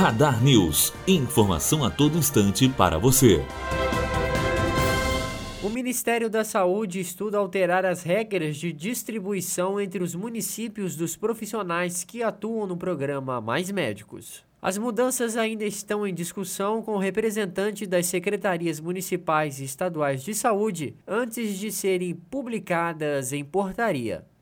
Radar News. Informação a todo instante para você. O Ministério da Saúde estuda alterar as regras de distribuição entre os municípios dos profissionais que atuam no programa Mais Médicos. As mudanças ainda estão em discussão com o representante das secretarias municipais e estaduais de saúde antes de serem publicadas em portaria.